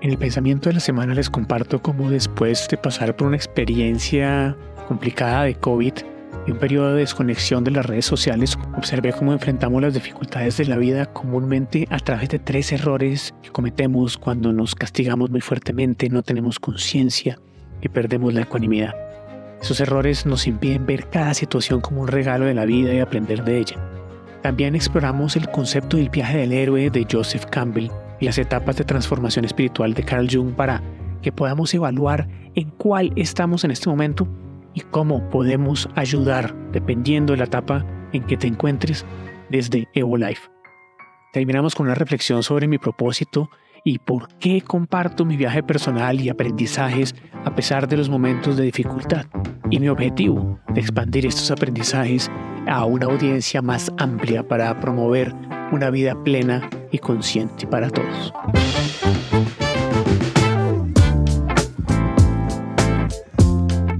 En el pensamiento de la semana les comparto cómo después de pasar por una experiencia complicada de COVID y un periodo de desconexión de las redes sociales, observé cómo enfrentamos las dificultades de la vida comúnmente a través de tres errores que cometemos cuando nos castigamos muy fuertemente, no tenemos conciencia y perdemos la ecuanimidad. Esos errores nos impiden ver cada situación como un regalo de la vida y aprender de ella. También exploramos el concepto del viaje del héroe de Joseph Campbell las etapas de transformación espiritual de Carl Jung para que podamos evaluar en cuál estamos en este momento y cómo podemos ayudar dependiendo de la etapa en que te encuentres desde Evo Life. Terminamos con una reflexión sobre mi propósito y por qué comparto mi viaje personal y aprendizajes a pesar de los momentos de dificultad y mi objetivo de expandir estos aprendizajes a una audiencia más amplia para promover una vida plena y consciente para todos.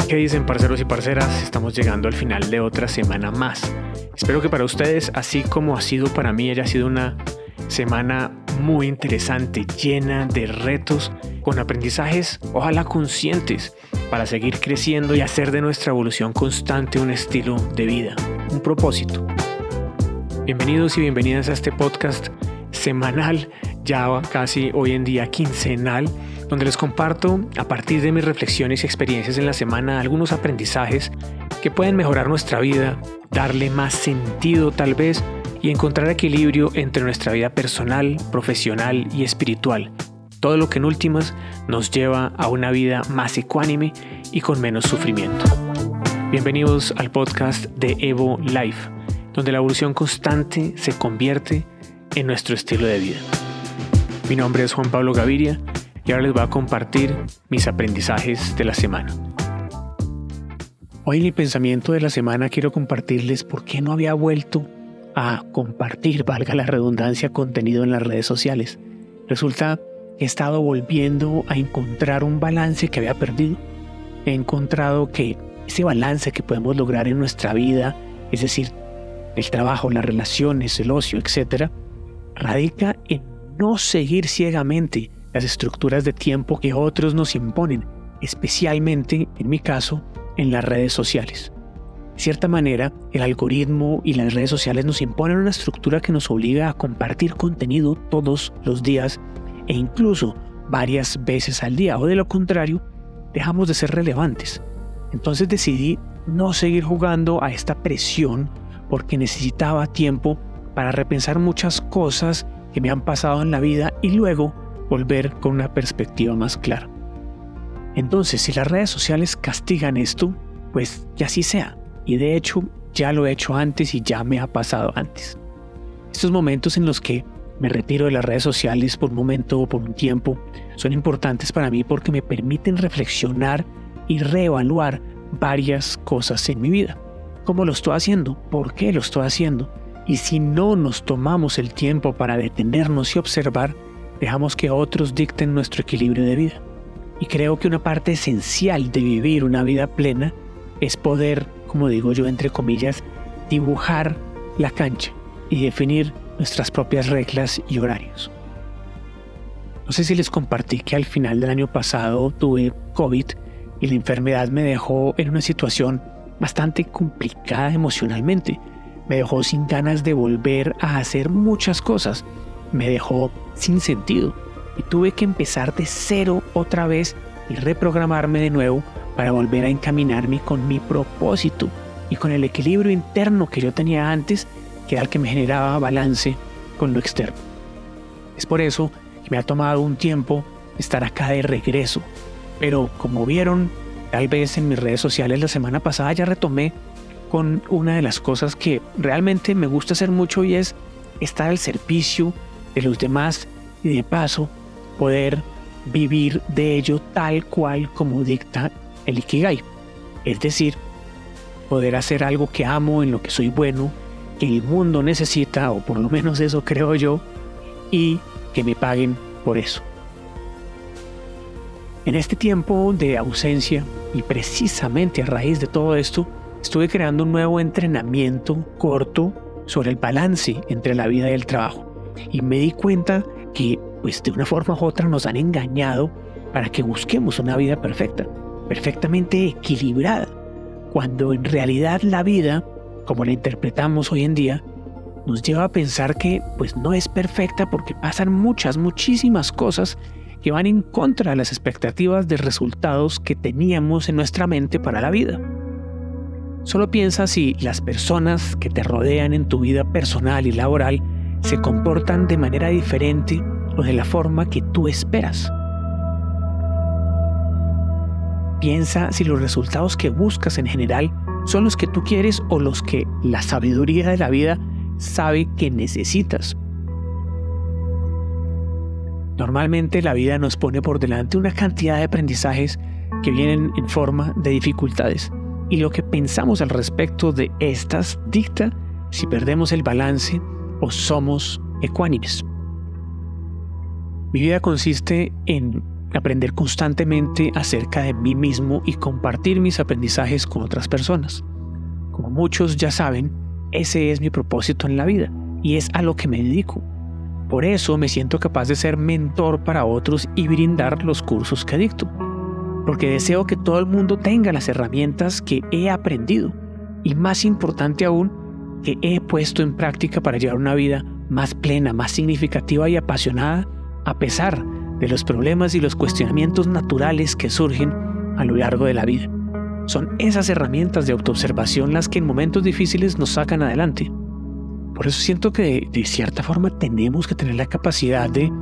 ¿Qué dicen parceros y parceras? Estamos llegando al final de otra semana más. Espero que para ustedes, así como ha sido para mí, haya sido una semana muy interesante, llena de retos, con aprendizajes, ojalá conscientes, para seguir creciendo y hacer de nuestra evolución constante un estilo de vida, un propósito. Bienvenidos y bienvenidas a este podcast semanal, ya casi hoy en día quincenal, donde les comparto a partir de mis reflexiones y experiencias en la semana algunos aprendizajes que pueden mejorar nuestra vida, darle más sentido tal vez y encontrar equilibrio entre nuestra vida personal, profesional y espiritual. Todo lo que en últimas nos lleva a una vida más ecuánime y con menos sufrimiento. Bienvenidos al podcast de Evo Life, donde la evolución constante se convierte en nuestro estilo de vida. Mi nombre es Juan Pablo Gaviria y ahora les voy a compartir mis aprendizajes de la semana. Hoy en el pensamiento de la semana quiero compartirles por qué no había vuelto a compartir, valga la redundancia, contenido en las redes sociales. Resulta que he estado volviendo a encontrar un balance que había perdido. He encontrado que ese balance que podemos lograr en nuestra vida, es decir, el trabajo, las relaciones, el ocio, etc., radica en no seguir ciegamente las estructuras de tiempo que otros nos imponen, especialmente, en mi caso, en las redes sociales. De cierta manera, el algoritmo y las redes sociales nos imponen una estructura que nos obliga a compartir contenido todos los días e incluso varias veces al día, o de lo contrario, dejamos de ser relevantes. Entonces decidí no seguir jugando a esta presión porque necesitaba tiempo para repensar muchas cosas que me han pasado en la vida y luego volver con una perspectiva más clara. Entonces, si las redes sociales castigan esto, pues que así sea. Y de hecho, ya lo he hecho antes y ya me ha pasado antes. Estos momentos en los que me retiro de las redes sociales por un momento o por un tiempo son importantes para mí porque me permiten reflexionar y reevaluar varias cosas en mi vida. ¿Cómo lo estoy haciendo? ¿Por qué lo estoy haciendo? Y si no nos tomamos el tiempo para detenernos y observar, dejamos que otros dicten nuestro equilibrio de vida. Y creo que una parte esencial de vivir una vida plena es poder como digo yo entre comillas, dibujar la cancha y definir nuestras propias reglas y horarios. No sé si les compartí que al final del año pasado tuve COVID y la enfermedad me dejó en una situación bastante complicada emocionalmente. Me dejó sin ganas de volver a hacer muchas cosas. Me dejó sin sentido y tuve que empezar de cero otra vez y reprogramarme de nuevo para volver a encaminarme con mi propósito y con el equilibrio interno que yo tenía antes, que era el que me generaba balance con lo externo. Es por eso que me ha tomado un tiempo estar acá de regreso, pero como vieron, tal vez en mis redes sociales la semana pasada ya retomé con una de las cosas que realmente me gusta hacer mucho y es estar al servicio de los demás y de paso poder vivir de ello tal cual como dicta el Ikigai. Es decir, poder hacer algo que amo, en lo que soy bueno, que el mundo necesita, o por lo menos eso creo yo, y que me paguen por eso. En este tiempo de ausencia, y precisamente a raíz de todo esto, estuve creando un nuevo entrenamiento corto sobre el balance entre la vida y el trabajo. Y me di cuenta que pues de una forma u otra nos han engañado para que busquemos una vida perfecta, perfectamente equilibrada, cuando en realidad la vida, como la interpretamos hoy en día, nos lleva a pensar que pues no es perfecta porque pasan muchas, muchísimas cosas que van en contra de las expectativas de resultados que teníamos en nuestra mente para la vida. Solo piensa si las personas que te rodean en tu vida personal y laboral se comportan de manera diferente o de la forma que tú esperas. Piensa si los resultados que buscas en general son los que tú quieres o los que la sabiduría de la vida sabe que necesitas. Normalmente la vida nos pone por delante una cantidad de aprendizajes que vienen en forma de dificultades y lo que pensamos al respecto de estas dicta si perdemos el balance o somos ecuánimes. Mi vida consiste en aprender constantemente acerca de mí mismo y compartir mis aprendizajes con otras personas. Como muchos ya saben, ese es mi propósito en la vida y es a lo que me dedico. Por eso me siento capaz de ser mentor para otros y brindar los cursos que dicto. Porque deseo que todo el mundo tenga las herramientas que he aprendido y más importante aún, que he puesto en práctica para llevar una vida más plena, más significativa y apasionada a pesar de los problemas y los cuestionamientos naturales que surgen a lo largo de la vida. Son esas herramientas de autoobservación las que en momentos difíciles nos sacan adelante. Por eso siento que de, cierta forma tenemos que tener la capacidad de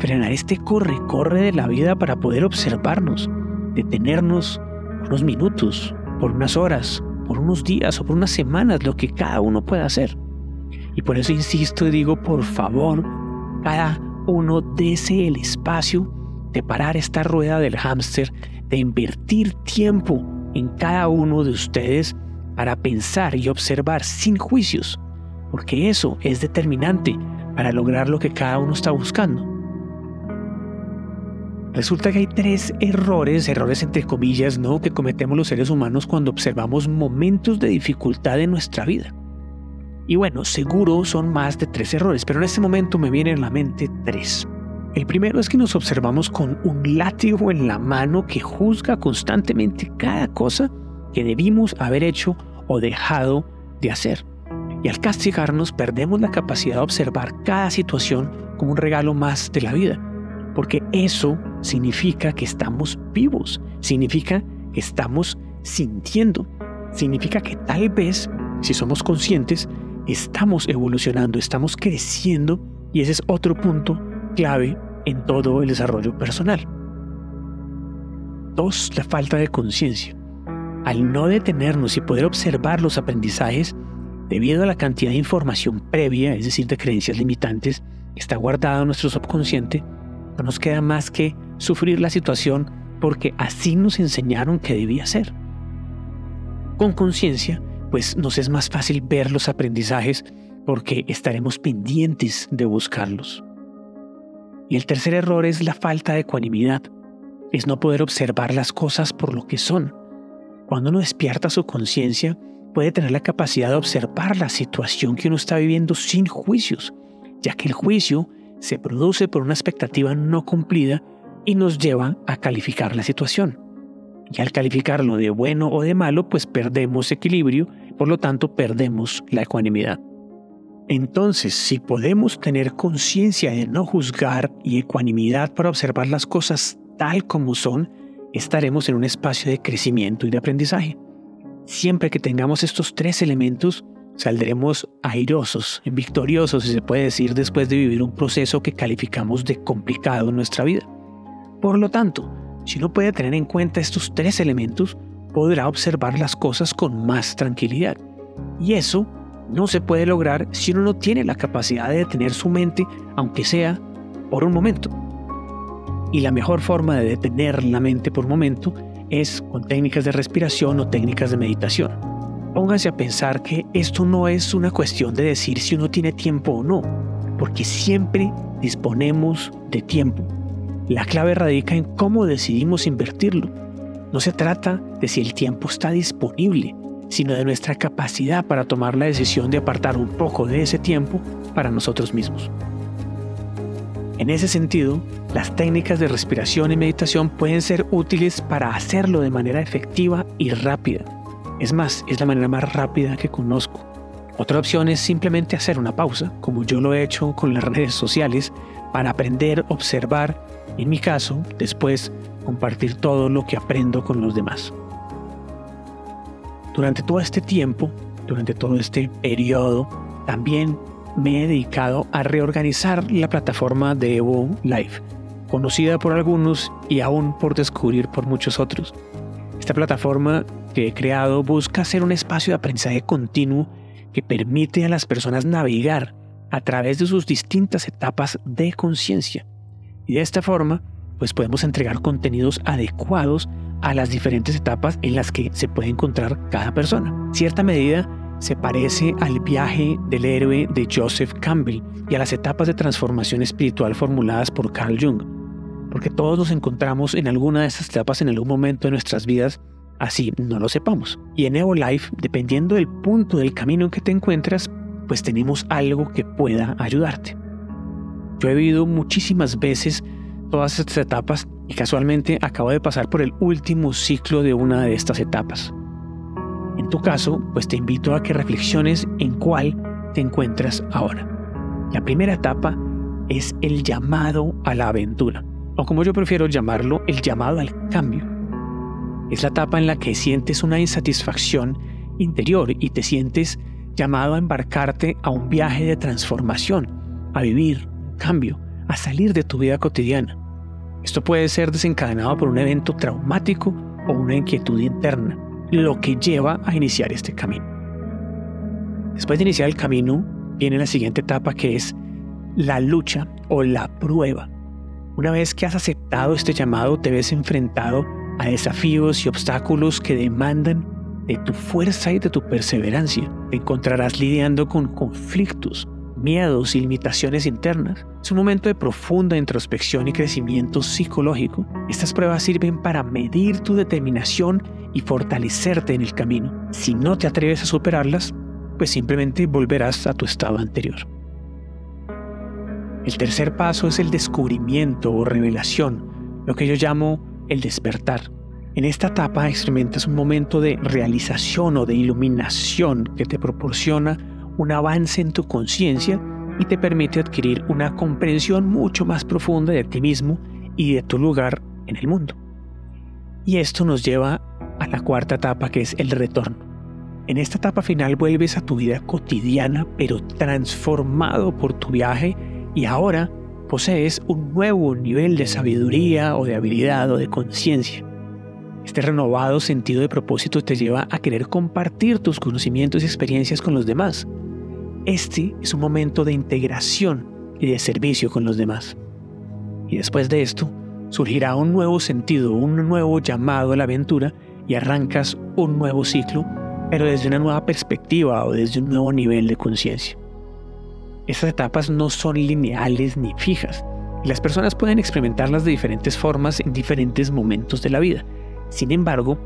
frenar este corre-corre de la vida para poder observarnos, detenernos unos minutos, por unas horas, por unos días o por unas semanas, lo que cada uno pueda hacer. Y por eso insisto y digo, por favor, cada uno desee el espacio de parar esta rueda del hámster, de invertir tiempo en cada uno de ustedes para pensar y observar sin juicios, porque eso es determinante para lograr lo que cada uno está buscando. Resulta que hay tres errores, errores entre comillas, ¿no? que cometemos los seres humanos cuando observamos momentos de dificultad en nuestra vida. Y bueno, seguro son más de tres errores, pero en este momento me vienen a la mente tres. El primero es que nos observamos con un látigo en la mano que juzga constantemente cada cosa que debimos haber hecho o dejado de hacer. Y al castigarnos perdemos la capacidad de observar cada situación como un regalo más de la vida, porque eso significa que estamos vivos, significa que estamos sintiendo, significa que tal vez, si somos conscientes, estamos evolucionando, estamos creciendo y ese es otro punto clave en todo el desarrollo personal. Dos, la falta de conciencia. Al no detenernos y poder observar los aprendizajes, debido a la cantidad de información previa, es decir, de creencias limitantes, que está guardada en nuestro subconsciente, no nos queda más que sufrir la situación porque así nos enseñaron que debía ser. Con conciencia, pues nos es más fácil ver los aprendizajes porque estaremos pendientes de buscarlos. Y el tercer error es la falta de ecuanimidad, es no poder observar las cosas por lo que son. Cuando uno despierta su conciencia, puede tener la capacidad de observar la situación que uno está viviendo sin juicios, ya que el juicio se produce por una expectativa no cumplida y nos lleva a calificar la situación. Y al calificarlo de bueno o de malo, pues perdemos equilibrio por lo tanto perdemos la ecuanimidad. Entonces, si podemos tener conciencia de no juzgar y ecuanimidad para observar las cosas tal como son, estaremos en un espacio de crecimiento y de aprendizaje. Siempre que tengamos estos tres elementos, saldremos airosos, victoriosos, si se puede decir, después de vivir un proceso que calificamos de complicado en nuestra vida. Por lo tanto, si uno puede tener en cuenta estos tres elementos, podrá observar las cosas con más tranquilidad. Y eso no se puede lograr si uno no tiene la capacidad de detener su mente, aunque sea por un momento. Y la mejor forma de detener la mente por un momento es con técnicas de respiración o técnicas de meditación. Póngase a pensar que esto no es una cuestión de decir si uno tiene tiempo o no, porque siempre disponemos de tiempo. La clave radica en cómo decidimos invertirlo no se trata de si el tiempo está disponible, sino de nuestra capacidad para tomar la decisión de apartar un poco de ese tiempo para nosotros mismos. En ese sentido, las técnicas de respiración y meditación pueden ser útiles para hacerlo de manera efectiva y rápida. Es más, es la manera más rápida que conozco. Otra opción es simplemente hacer una pausa, como yo lo he hecho con las redes sociales, para aprender, observar en mi caso, después compartir todo lo que aprendo con los demás. Durante todo este tiempo, durante todo este periodo, también me he dedicado a reorganizar la plataforma de Evo Live, conocida por algunos y aún por descubrir por muchos otros. Esta plataforma que he creado busca ser un espacio de aprendizaje continuo que permite a las personas navegar a través de sus distintas etapas de conciencia. Y de esta forma, pues podemos entregar contenidos adecuados a las diferentes etapas en las que se puede encontrar cada persona. Cierta medida se parece al viaje del héroe de Joseph Campbell y a las etapas de transformación espiritual formuladas por Carl Jung, porque todos nos encontramos en alguna de estas etapas en algún momento de nuestras vidas, así no lo sepamos. Y en Evo Life, dependiendo del punto del camino en que te encuentras, pues tenemos algo que pueda ayudarte. Yo he vivido muchísimas veces todas estas etapas y casualmente acabo de pasar por el último ciclo de una de estas etapas. En tu caso, pues te invito a que reflexiones en cuál te encuentras ahora. La primera etapa es el llamado a la aventura, o como yo prefiero llamarlo, el llamado al cambio. Es la etapa en la que sientes una insatisfacción interior y te sientes llamado a embarcarte a un viaje de transformación, a vivir un cambio, a salir de tu vida cotidiana. Esto puede ser desencadenado por un evento traumático o una inquietud interna, lo que lleva a iniciar este camino. Después de iniciar el camino, viene la siguiente etapa que es la lucha o la prueba. Una vez que has aceptado este llamado, te ves enfrentado a desafíos y obstáculos que demandan de tu fuerza y de tu perseverancia. Te encontrarás lidiando con conflictos, miedos y limitaciones internas. Es un momento de profunda introspección y crecimiento psicológico. Estas pruebas sirven para medir tu determinación y fortalecerte en el camino. Si no te atreves a superarlas, pues simplemente volverás a tu estado anterior. El tercer paso es el descubrimiento o revelación, lo que yo llamo el despertar. En esta etapa experimentas un momento de realización o de iluminación que te proporciona un avance en tu conciencia y te permite adquirir una comprensión mucho más profunda de ti mismo y de tu lugar en el mundo. Y esto nos lleva a la cuarta etapa que es el retorno. En esta etapa final vuelves a tu vida cotidiana pero transformado por tu viaje y ahora posees un nuevo nivel de sabiduría o de habilidad o de conciencia. Este renovado sentido de propósito te lleva a querer compartir tus conocimientos y experiencias con los demás. Este es un momento de integración y de servicio con los demás. Y después de esto, surgirá un nuevo sentido, un nuevo llamado a la aventura y arrancas un nuevo ciclo, pero desde una nueva perspectiva o desde un nuevo nivel de conciencia. Estas etapas no son lineales ni fijas, y las personas pueden experimentarlas de diferentes formas en diferentes momentos de la vida. Sin embargo,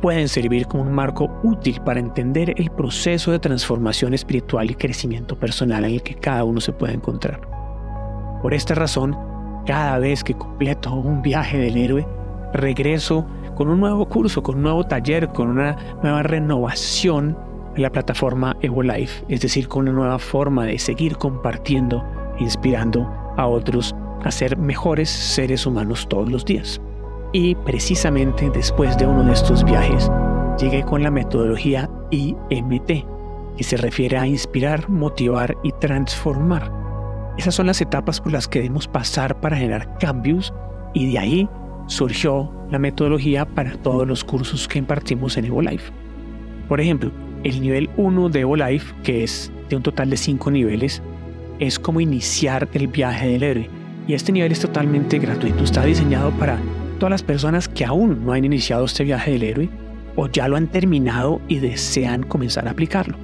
pueden servir como un marco útil para entender el proceso de transformación espiritual y crecimiento personal en el que cada uno se puede encontrar. Por esta razón, cada vez que completo un viaje del héroe, regreso con un nuevo curso, con un nuevo taller, con una nueva renovación en la plataforma EvoLife, es decir, con una nueva forma de seguir compartiendo e inspirando a otros a ser mejores seres humanos todos los días. Y precisamente después de uno de estos viajes, llegué con la metodología IMT, que se refiere a inspirar, motivar y transformar. Esas son las etapas por las que debemos pasar para generar cambios y de ahí surgió la metodología para todos los cursos que impartimos en EvoLife. Por ejemplo, el nivel 1 de EvoLife, que es de un total de 5 niveles, es como iniciar el viaje del héroe. Y este nivel es totalmente gratuito, está diseñado para todas las personas que aún no han iniciado este viaje del héroe o ya lo han terminado y desean comenzar a aplicarlo.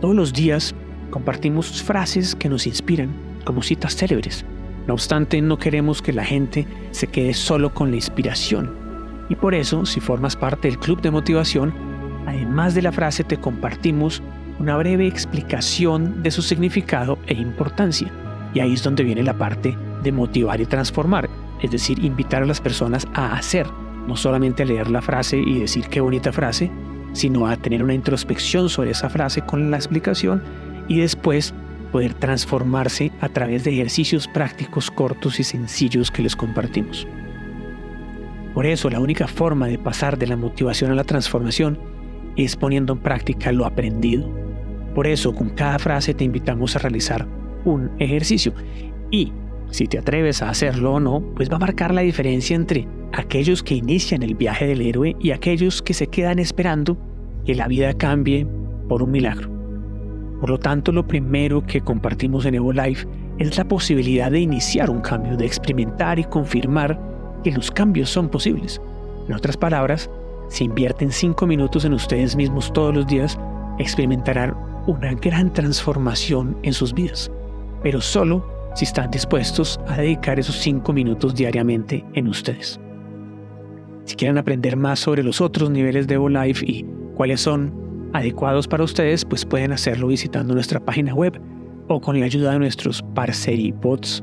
Todos los días compartimos frases que nos inspiran, como citas célebres. No obstante, no queremos que la gente se quede solo con la inspiración. Y por eso, si formas parte del club de motivación, además de la frase te compartimos una breve explicación de su significado e importancia. Y ahí es donde viene la parte de motivar y transformar, es decir, invitar a las personas a hacer, no solamente a leer la frase y decir qué bonita frase, sino a tener una introspección sobre esa frase con la explicación y después poder transformarse a través de ejercicios prácticos cortos y sencillos que les compartimos. Por eso la única forma de pasar de la motivación a la transformación es poniendo en práctica lo aprendido. Por eso con cada frase te invitamos a realizar un ejercicio y si te atreves a hacerlo o no, pues va a marcar la diferencia entre aquellos que inician el viaje del héroe y aquellos que se quedan esperando que la vida cambie por un milagro. Por lo tanto, lo primero que compartimos en EvoLife es la posibilidad de iniciar un cambio, de experimentar y confirmar que los cambios son posibles. En otras palabras, si invierten 5 minutos en ustedes mismos todos los días, experimentarán una gran transformación en sus vidas, pero solo si están dispuestos a dedicar esos 5 minutos diariamente en ustedes. Si quieren aprender más sobre los otros niveles de EvoLife y cuáles son adecuados para ustedes, pues pueden hacerlo visitando nuestra página web o con la ayuda de nuestros bots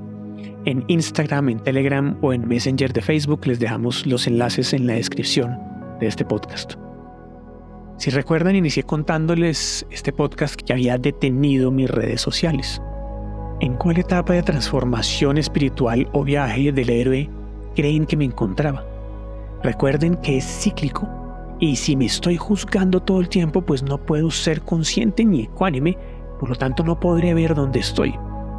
en Instagram, en Telegram o en Messenger de Facebook. Les dejamos los enlaces en la descripción de este podcast. Si recuerdan, inicié contándoles este podcast que había detenido mis redes sociales. ¿En cuál etapa de transformación espiritual o viaje del héroe creen que me encontraba? Recuerden que es cíclico y si me estoy juzgando todo el tiempo, pues no puedo ser consciente ni ecuánime, por lo tanto no podré ver dónde estoy.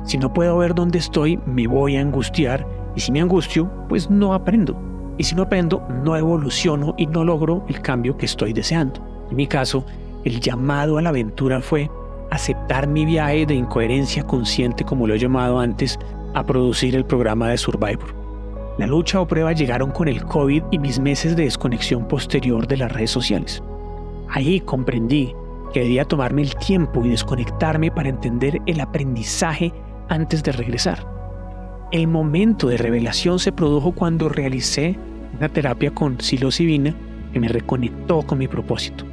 Si no puedo ver dónde estoy, me voy a angustiar y si me angustio, pues no aprendo. Y si no aprendo, no evoluciono y no logro el cambio que estoy deseando. En mi caso, el llamado a la aventura fue aceptar mi viaje de incoherencia consciente, como lo he llamado antes, a producir el programa de Survivor. La lucha o prueba llegaron con el COVID y mis meses de desconexión posterior de las redes sociales. Ahí comprendí que debía tomarme el tiempo y desconectarme para entender el aprendizaje antes de regresar. El momento de revelación se produjo cuando realicé una terapia con psilocibina que me reconectó con mi propósito.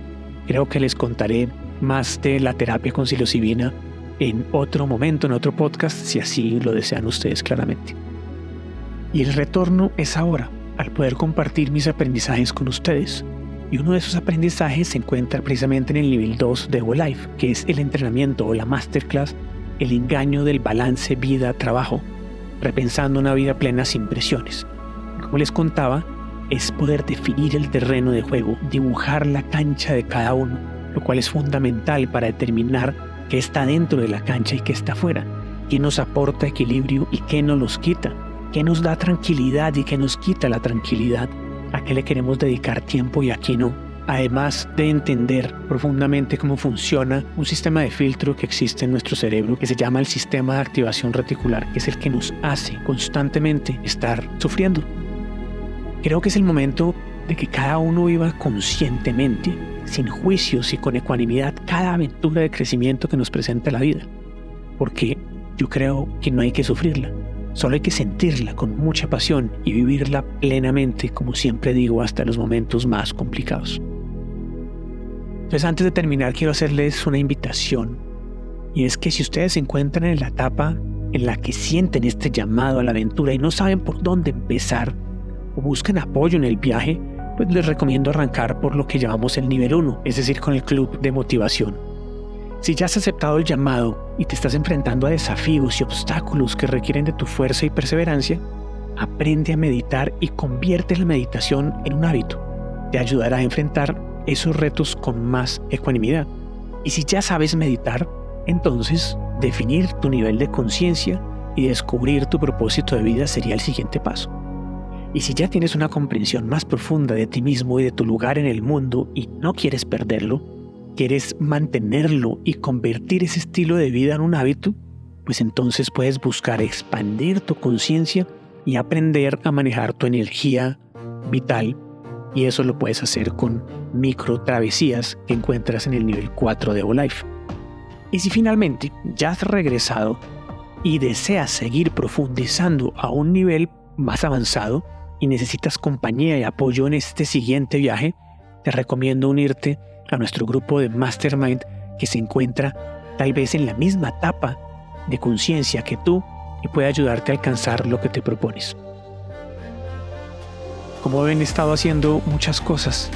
Creo que les contaré más de la terapia con psilocibina en otro momento, en otro podcast, si así lo desean ustedes claramente. Y el retorno es ahora, al poder compartir mis aprendizajes con ustedes. Y uno de esos aprendizajes se encuentra precisamente en el nivel 2 de Life, que es el entrenamiento o la masterclass, el engaño del balance vida-trabajo, repensando una vida plena sin presiones. Como les contaba, es poder definir el terreno de juego, dibujar la cancha de cada uno lo cual es fundamental para determinar qué está dentro de la cancha y qué está fuera, qué nos aporta equilibrio y qué nos los quita, qué nos da tranquilidad y qué nos quita la tranquilidad, a qué le queremos dedicar tiempo y a qué no. Además de entender profundamente cómo funciona un sistema de filtro que existe en nuestro cerebro, que se llama el sistema de activación reticular, que es el que nos hace constantemente estar sufriendo. Creo que es el momento de que cada uno viva conscientemente sin juicios y con ecuanimidad cada aventura de crecimiento que nos presenta la vida. Porque yo creo que no hay que sufrirla, solo hay que sentirla con mucha pasión y vivirla plenamente, como siempre digo, hasta los momentos más complicados. Entonces antes de terminar quiero hacerles una invitación y es que si ustedes se encuentran en la etapa en la que sienten este llamado a la aventura y no saben por dónde empezar o buscan apoyo en el viaje, pues les recomiendo arrancar por lo que llamamos el nivel 1, es decir, con el club de motivación. Si ya has aceptado el llamado y te estás enfrentando a desafíos y obstáculos que requieren de tu fuerza y perseverancia, aprende a meditar y convierte la meditación en un hábito. Te ayudará a enfrentar esos retos con más ecuanimidad. Y si ya sabes meditar, entonces definir tu nivel de conciencia y descubrir tu propósito de vida sería el siguiente paso. Y si ya tienes una comprensión más profunda de ti mismo y de tu lugar en el mundo y no quieres perderlo, quieres mantenerlo y convertir ese estilo de vida en un hábito, pues entonces puedes buscar expandir tu conciencia y aprender a manejar tu energía vital y eso lo puedes hacer con micro travesías que encuentras en el nivel 4 de Life. Y si finalmente ya has regresado y deseas seguir profundizando a un nivel más avanzado, y necesitas compañía y apoyo en este siguiente viaje, te recomiendo unirte a nuestro grupo de Mastermind que se encuentra tal vez en la misma etapa de conciencia que tú y puede ayudarte a alcanzar lo que te propones. Como ven, he estado haciendo muchas cosas,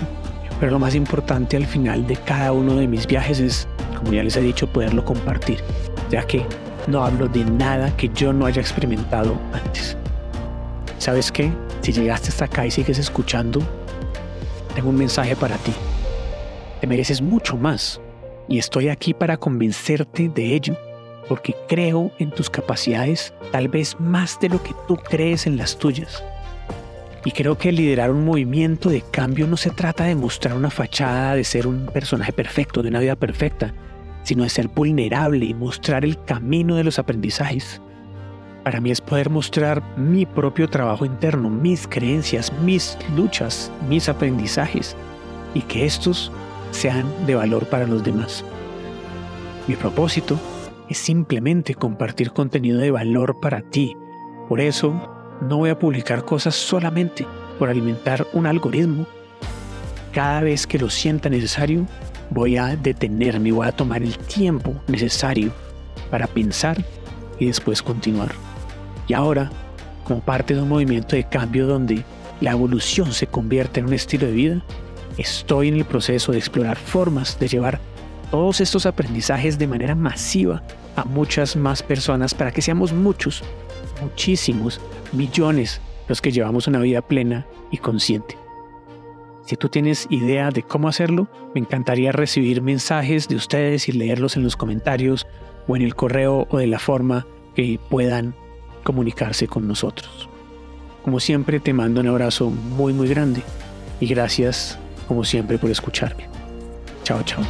pero lo más importante al final de cada uno de mis viajes es, como ya les he dicho, poderlo compartir, ya que no hablo de nada que yo no haya experimentado antes. ¿Sabes qué? Si llegaste hasta acá y sigues escuchando, tengo un mensaje para ti. Te mereces mucho más y estoy aquí para convencerte de ello, porque creo en tus capacidades tal vez más de lo que tú crees en las tuyas. Y creo que liderar un movimiento de cambio no se trata de mostrar una fachada de ser un personaje perfecto, de una vida perfecta, sino de ser vulnerable y mostrar el camino de los aprendizajes. Para mí es poder mostrar mi propio trabajo interno, mis creencias, mis luchas, mis aprendizajes y que estos sean de valor para los demás. Mi propósito es simplemente compartir contenido de valor para ti. Por eso no voy a publicar cosas solamente por alimentar un algoritmo. Cada vez que lo sienta necesario, voy a detenerme, voy a tomar el tiempo necesario para pensar y después continuar. Y ahora, como parte de un movimiento de cambio donde la evolución se convierte en un estilo de vida, estoy en el proceso de explorar formas de llevar todos estos aprendizajes de manera masiva a muchas más personas para que seamos muchos, muchísimos, millones los que llevamos una vida plena y consciente. Si tú tienes idea de cómo hacerlo, me encantaría recibir mensajes de ustedes y leerlos en los comentarios o en el correo o de la forma que puedan comunicarse con nosotros. Como siempre, te mando un abrazo muy muy grande y gracias como siempre por escucharme. Chao, chao.